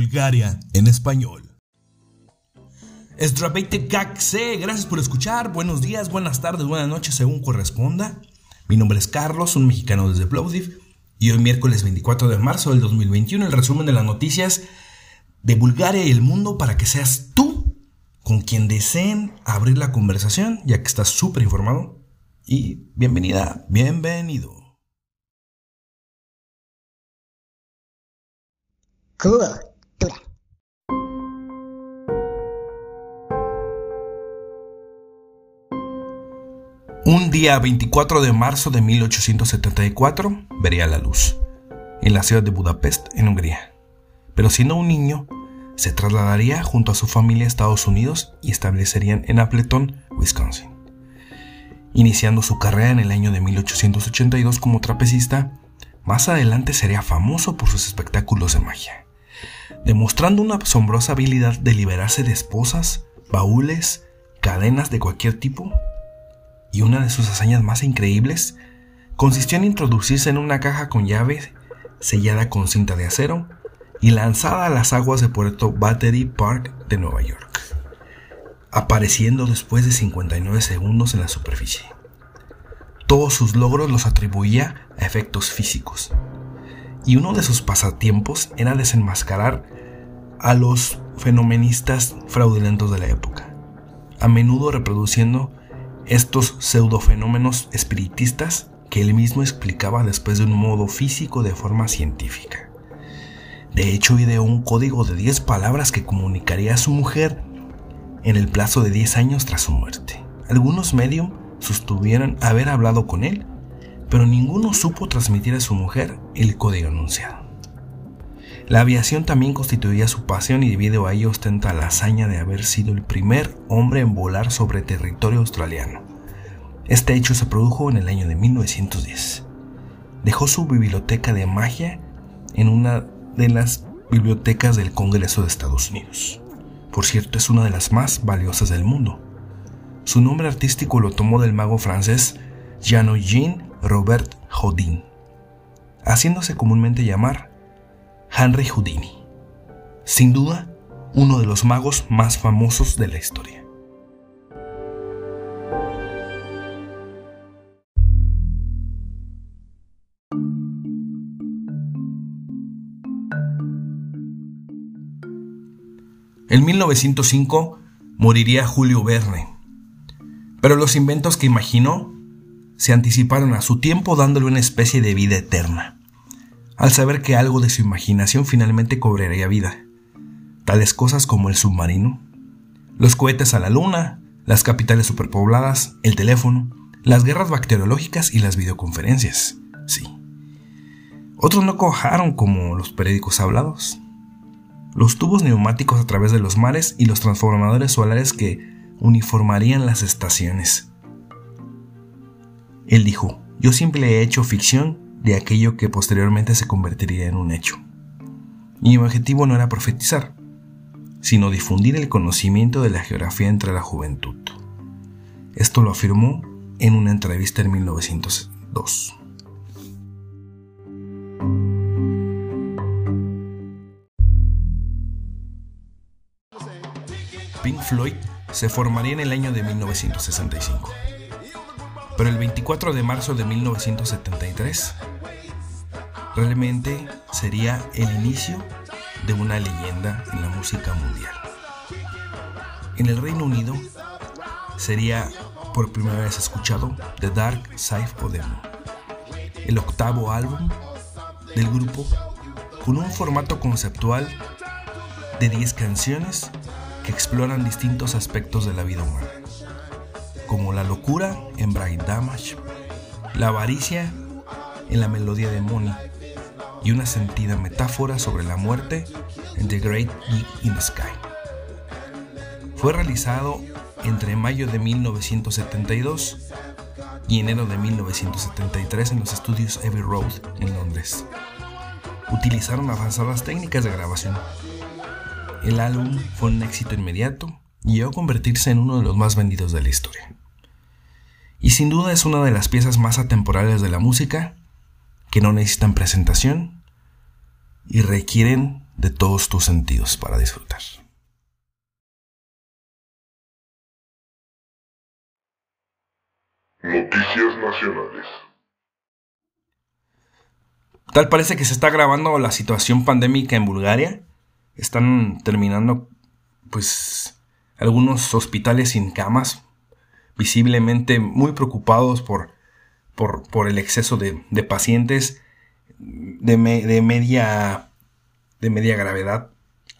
Bulgaria en español. Kakse, gracias por escuchar. Buenos días, buenas tardes, buenas noches, según corresponda. Mi nombre es Carlos, un mexicano desde Plovdiv, y hoy miércoles 24 de marzo del 2021 el resumen de las noticias de Bulgaria y el mundo para que seas tú con quien deseen abrir la conversación, ya que estás súper informado. Y bienvenida, bienvenido. Un día 24 de marzo de 1874 vería la luz en la ciudad de Budapest, en Hungría. Pero siendo un niño, se trasladaría junto a su familia a Estados Unidos y establecerían en Appleton, Wisconsin. Iniciando su carrera en el año de 1882 como trapecista, más adelante sería famoso por sus espectáculos de magia, demostrando una asombrosa habilidad de liberarse de esposas, baúles, cadenas de cualquier tipo y una de sus hazañas más increíbles consistió en introducirse en una caja con llave sellada con cinta de acero y lanzada a las aguas de Puerto Battery Park de Nueva York, apareciendo después de 59 segundos en la superficie. Todos sus logros los atribuía a efectos físicos, y uno de sus pasatiempos era desenmascarar a los fenomenistas fraudulentos de la época, a menudo reproduciendo estos pseudofenómenos espiritistas que él mismo explicaba después de un modo físico de forma científica. De hecho, ideó un código de 10 palabras que comunicaría a su mujer en el plazo de 10 años tras su muerte. Algunos medium sostuvieron haber hablado con él, pero ninguno supo transmitir a su mujer el código anunciado. La aviación también constituía su pasión y debido a ello ostenta la hazaña de haber sido el primer hombre en volar sobre territorio australiano. Este hecho se produjo en el año de 1910. Dejó su biblioteca de magia en una de las bibliotecas del Congreso de Estados Unidos. Por cierto, es una de las más valiosas del mundo. Su nombre artístico lo tomó del mago francés Jean-Eugène Robert Houdin, haciéndose comúnmente llamar Henry Houdini. Sin duda, uno de los magos más famosos de la historia. En 1905 moriría Julio Verne, pero los inventos que imaginó se anticiparon a su tiempo dándole una especie de vida eterna al saber que algo de su imaginación finalmente cobraría vida. Tales cosas como el submarino, los cohetes a la luna, las capitales superpobladas, el teléfono, las guerras bacteriológicas y las videoconferencias. Sí. Otros no cojaron como los periódicos hablados. Los tubos neumáticos a través de los mares y los transformadores solares que uniformarían las estaciones. Él dijo, yo siempre he hecho ficción de aquello que posteriormente se convertiría en un hecho. Mi objetivo no era profetizar, sino difundir el conocimiento de la geografía entre la juventud. Esto lo afirmó en una entrevista en 1902. Pink Floyd se formaría en el año de 1965. Pero el 24 de marzo de 1973 realmente sería el inicio de una leyenda en la música mundial. En el Reino Unido sería por primera vez escuchado The Dark Side of the el octavo álbum del grupo con un formato conceptual de 10 canciones que exploran distintos aspectos de la vida humana como la locura en Bright Damage, la avaricia en la melodía de Money y una sentida metáfora sobre la muerte en The Great Geek in the Sky. Fue realizado entre mayo de 1972 y enero de 1973 en los estudios Abbey Road en Londres. Utilizaron avanzadas técnicas de grabación. El álbum fue un éxito inmediato y llegó a convertirse en uno de los más vendidos de la historia y sin duda es una de las piezas más atemporales de la música, que no necesitan presentación y requieren de todos tus sentidos para disfrutar. Noticias Nacionales. Tal parece que se está agravando la situación pandémica en Bulgaria. Están terminando, pues, algunos hospitales sin camas, visiblemente muy preocupados por, por, el exceso de, pacientes de, media, de media gravedad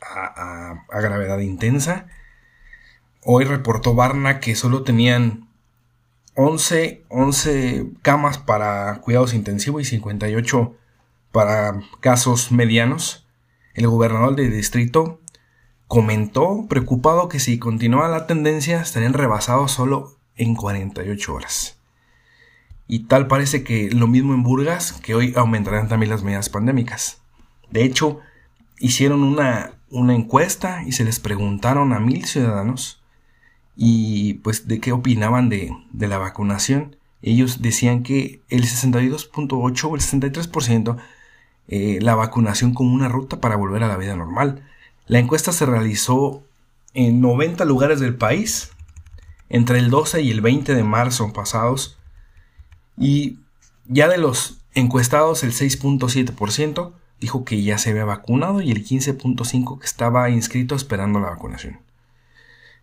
a, gravedad intensa. Hoy reportó Varna que solo tenían 11, 11 camas para cuidados intensivos y 58 para casos medianos. El gobernador del distrito comentó preocupado que si continúa la tendencia estarían rebasados solo en 48 horas. Y tal parece que lo mismo en Burgas, que hoy aumentarán también las medidas pandémicas. De hecho, hicieron una, una encuesta y se les preguntaron a mil ciudadanos y pues de qué opinaban de, la vacunación. Ellos decían que el 62.8 o el 63% eh, la vacunación como una ruta para volver a la vida normal. La encuesta se realizó en 90 lugares del país entre el 12 y el 20 de marzo pasados y ya de los encuestados el 6.7% dijo que ya se había vacunado y el 15.5% que estaba inscrito esperando la vacunación.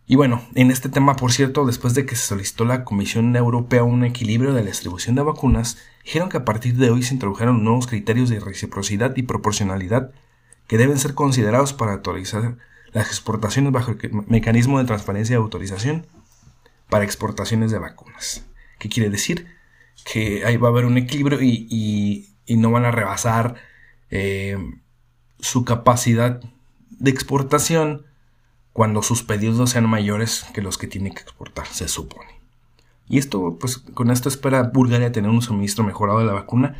Y bueno, en este tema, por cierto, después de que se solicitó la Comisión Europea un equilibrio de la distribución de vacunas, dijeron que a partir de hoy se introdujeron nuevos criterios de reciprocidad y proporcionalidad que deben ser considerados para autorizar las exportaciones bajo el mecanismo de transparencia y autorización para exportaciones de vacunas. ¿Qué quiere decir? Que ahí va a haber un equilibrio y, no van a rebasar eh, su capacidad de exportación cuando sus pedidos sean mayores que los que tiene que exportar, se supone. Y esto, pues con esto espera Bulgaria tener un suministro mejorado de la vacuna,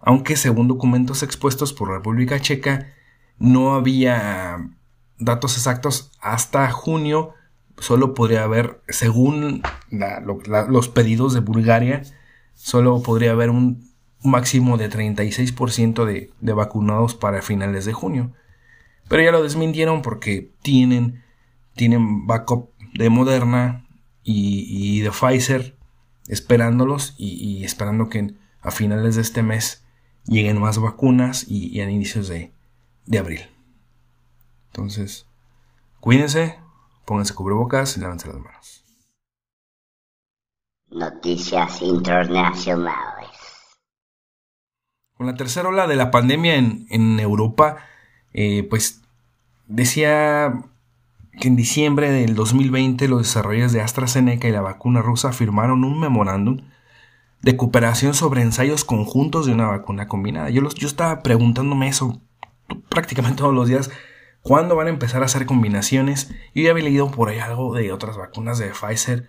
aunque según documentos expuestos por República Checa, no había datos exactos hasta junio, solo podría haber, según los pedidos de Bulgaria, solo podría haber un máximo de 36% de, vacunados para finales de junio. Pero ya lo desmintieron porque tienen, tienen backup de Moderna y, de Pfizer esperándolos y, esperando que a finales de este mes lleguen más vacunas y, a inicios de, de, abril. Entonces, cuídense, pónganse cubrebocas y lávense las manos. Noticias internacionales. Con la tercera ola de la pandemia en, Europa, eh, pues decía que en diciembre del 2020 los desarrolladores de AstraZeneca y la vacuna rusa firmaron un memorándum de cooperación sobre ensayos conjuntos de una vacuna combinada. Yo, yo estaba preguntándome eso prácticamente todos los días. ¿Cuándo van a empezar a hacer combinaciones? Yo ya había leído por ahí algo de otras vacunas de Pfizer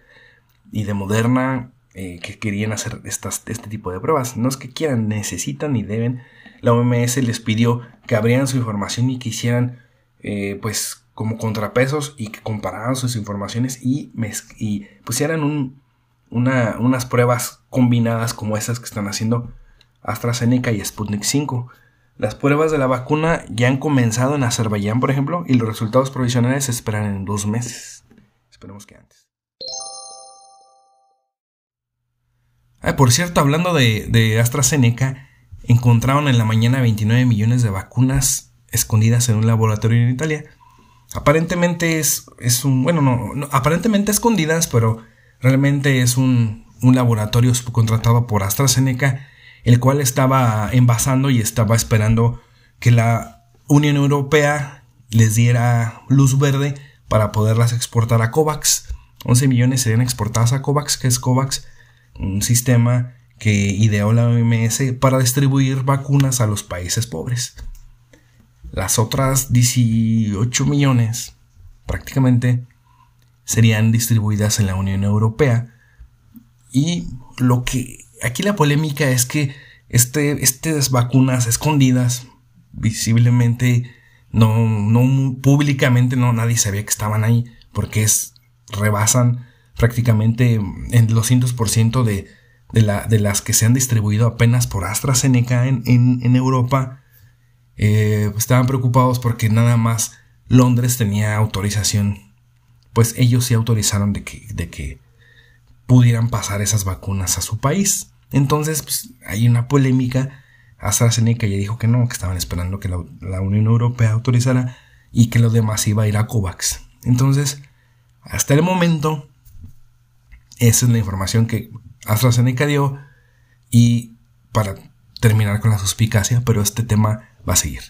y de Moderna eh, que querían hacer estas, este tipo de pruebas. No es que quieran, necesitan y deben la OMS les pidió que abrieran su información y que hicieran eh, pues como contrapesos y que compararan sus informaciones y, pusieran un, unas pruebas combinadas como esas que están haciendo AstraZeneca y Sputnik 5. Las pruebas de la vacuna ya han comenzado en Azerbaiyán, por ejemplo, y los resultados provisionales se esperan en dos meses. Esperemos que antes. Ah, por cierto, hablando de, AstraZeneca, encontraron en la mañana 29 millones de vacunas escondidas en un laboratorio en Italia. Aparentemente es, es un, bueno, no, aparentemente escondidas, pero realmente es un, un laboratorio subcontratado por AstraZeneca, el cual estaba envasando y estaba esperando que la Unión Europea les diera luz verde para poderlas exportar a COVAX. 11 millones serían exportadas a COVAX, que es COVAX, un sistema que ideó la OMS para distribuir vacunas a los países pobres. Las otras 18 millones prácticamente serían distribuidas en la Unión Europea. Y lo que aquí la polémica es que este, estas vacunas escondidas, visiblemente, no, no públicamente, no nadie sabía que estaban ahí, porque es, rebasan prácticamente en los ciento de, de, las que se han distribuido apenas por AstraZeneca en, en, Europa, eh, estaban preocupados porque nada más Londres tenía autorización, pues ellos sí autorizaron de que, de que pudieran pasar esas vacunas a su país. Entonces, pues, hay una polémica. AstraZeneca ya dijo que no, que estaban esperando que la, la Unión Europea autorizara y que lo demás iba a ir a COVAX. Entonces, hasta el momento, esa es la información que AstraZeneca dio y para terminar con la suspicacia, pero este tema va a seguir.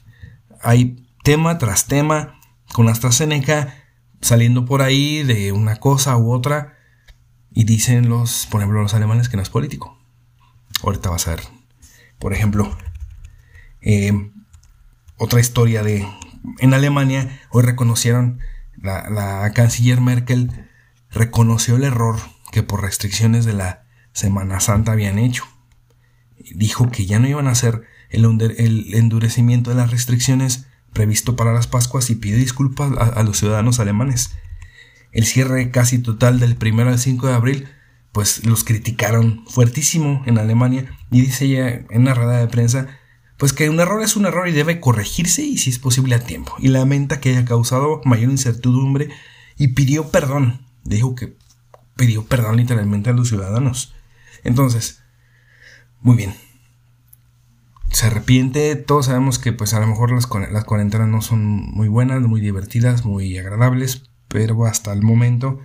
Hay tema tras tema con AstraZeneca saliendo por ahí de una cosa u otra y dicen los, por ejemplo, los alemanes que no es político. Ahorita va a ser, por ejemplo, eh, otra historia de en Alemania hoy reconocieron la, la canciller Merkel reconoció el error que por restricciones de la Semana Santa habían hecho. Dijo que ya no iban a hacer el, endurecimiento de las restricciones previsto para las Pascuas y pide disculpas a, los ciudadanos alemanes. El cierre casi total del 1 al 5 de abril, pues los criticaron fuertísimo en Alemania y dice ella en una rueda de prensa, pues que un error es un error y debe corregirse y si es posible a tiempo. Y lamenta que haya causado mayor incertidumbre y pidió perdón. Dijo que pidió perdón literalmente a los ciudadanos. Entonces, muy bien. Se arrepiente, todos sabemos que pues a lo mejor las, cuarentenas no son muy buenas, muy divertidas, muy agradables, pero hasta el momento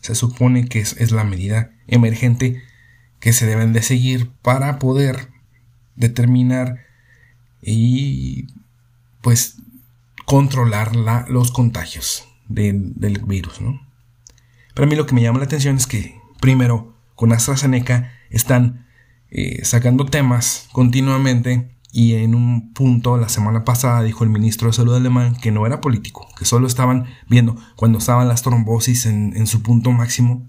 se supone que es, la medida emergente que se deben de seguir para poder determinar y pues controlar la, los contagios del virus, ¿no? Pero a mí lo que me llama la atención es que, primero, con AstraZeneca están eh, sacando temas continuamente y en un punto la semana pasada dijo el ministro de Salud alemán que no era político, que solo estaban viendo cuando estaban las trombosis en, en su punto máximo,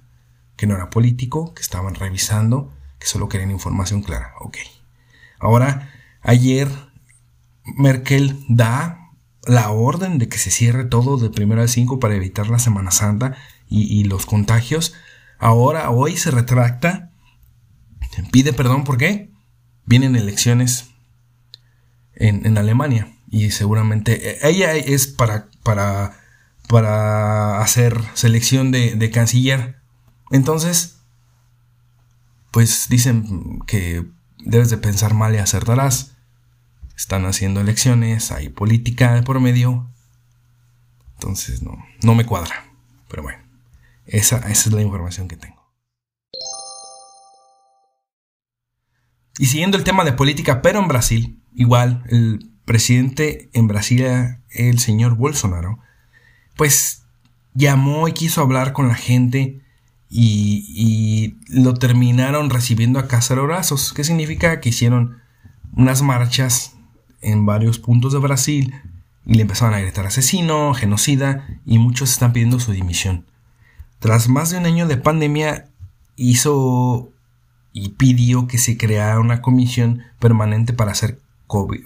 que no era político, que estaban revisando, que solo querían información clara. Ok. Ahora, ayer Merkel da la orden de que se cierre todo de primero al 5 para evitar la Semana Santa y, los contagios. Ahora, hoy se retracta, pide perdón, ¿por qué? Vienen elecciones en, Alemania y seguramente e, ella es para, para, para hacer selección de, de canciller. Entonces, pues dicen que debes de pensar mal y acertarás. Están haciendo elecciones, hay política de por medio. Entonces no, no me cuadra. Pero bueno. Esa, es la información que tengo. Y siguiendo el tema de política, pero en Brasil, igual, el presidente en Brasil, el señor Bolsonaro, pues llamó y quiso hablar con la gente y, lo terminaron recibiendo a cacerolazos. ¿Qué significa? Que hicieron unas marchas en varios puntos de Brasil y le empezaron a gritar asesino, genocida y muchos están pidiendo su dimisión. Tras más de un año de pandemia, hizo y pidió que se creara una comisión permanente para hacer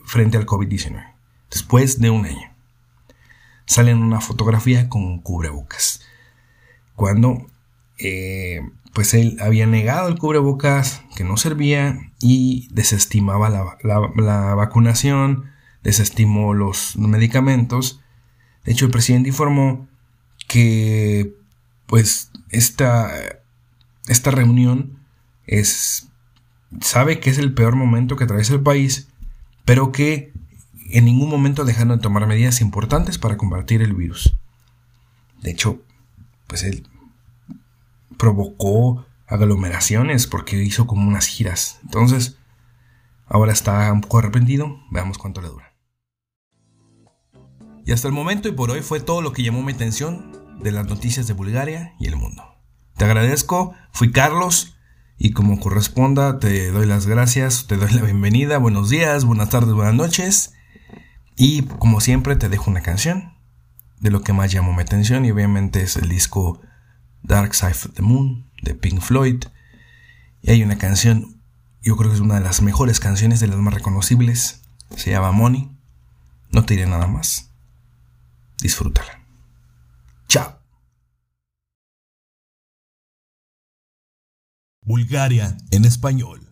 frente al COVID-19. Después de un año. Sale en una fotografía con cubrebocas. Cuando eh, pues él había negado el cubrebocas, que no servía y desestimaba la, la vacunación, desestimó los medicamentos. De hecho, el presidente informó que pues esta, esta reunión es, sabe que es el peor momento que atraviesa el país, pero que en ningún momento dejaron de tomar medidas importantes para combatir el virus. De hecho, pues él provocó aglomeraciones porque hizo como unas giras. Entonces, ahora está un poco arrepentido. Veamos cuánto le dura. Y hasta el momento y por hoy fue todo lo que llamó mi atención de las noticias de Bulgaria y el mundo. Te agradezco, fui Carlos y como corresponda te doy las gracias, te doy la bienvenida, buenos días, buenas tardes, buenas noches. Y como siempre te dejo una canción de lo que más llamó mi atención y obviamente es el disco Dark Side of the Moon de Pink Floyd. Y hay una canción, yo creo que es una de las mejores canciones, de las más reconocibles, se llama Money, no te diré nada más, disfrútala. Bulgaria en español.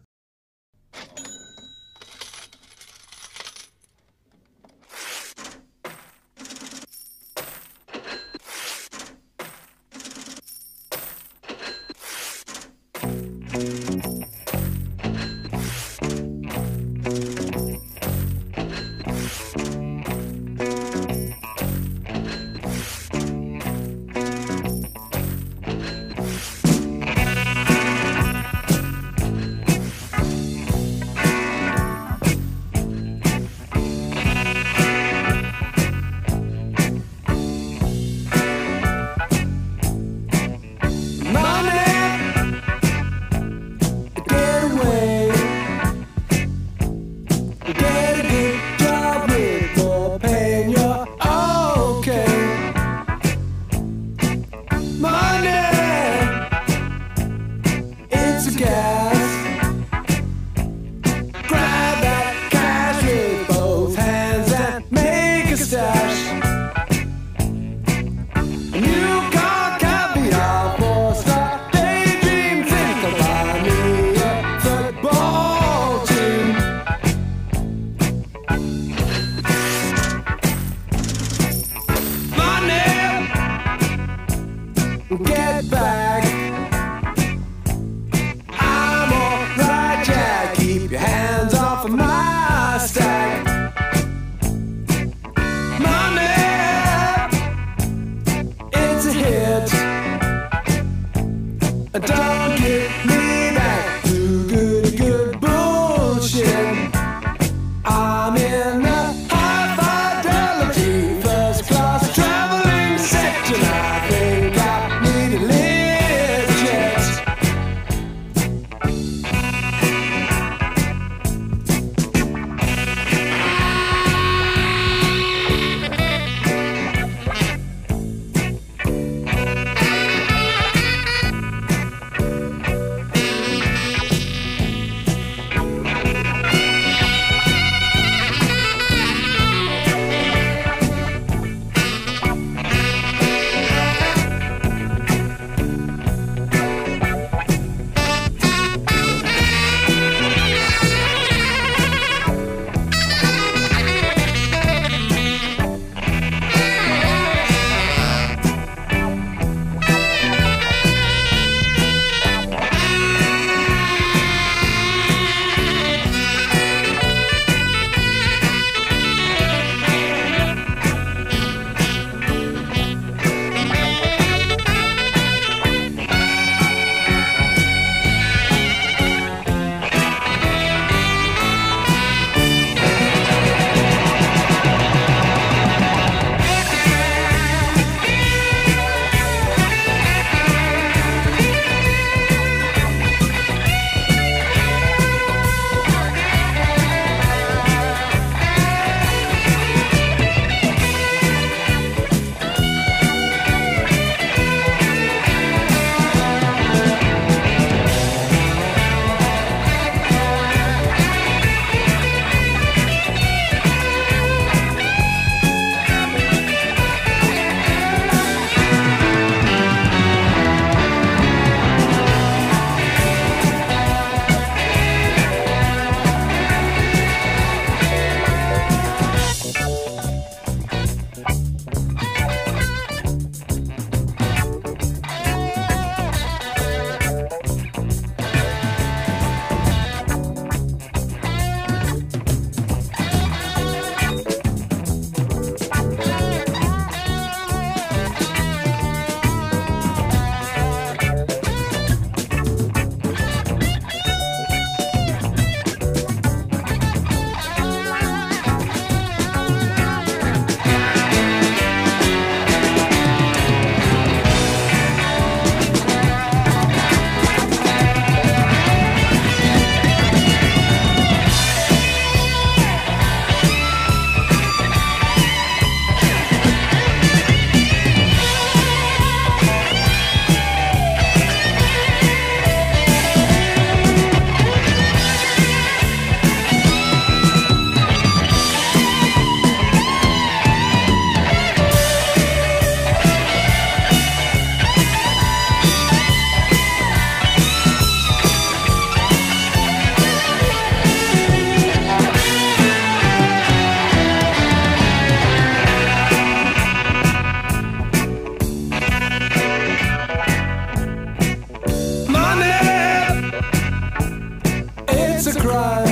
cry.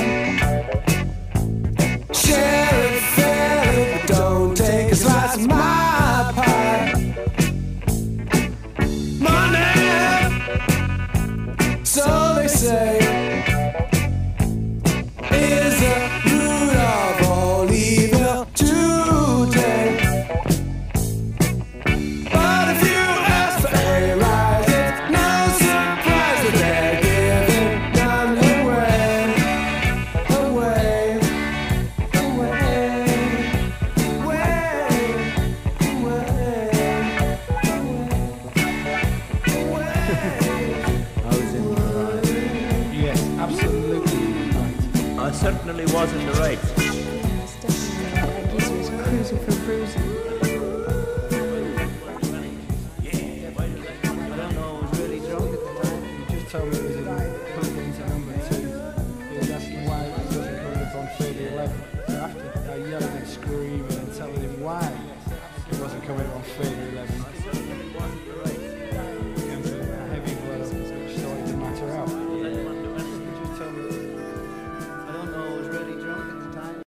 certainly was in the right.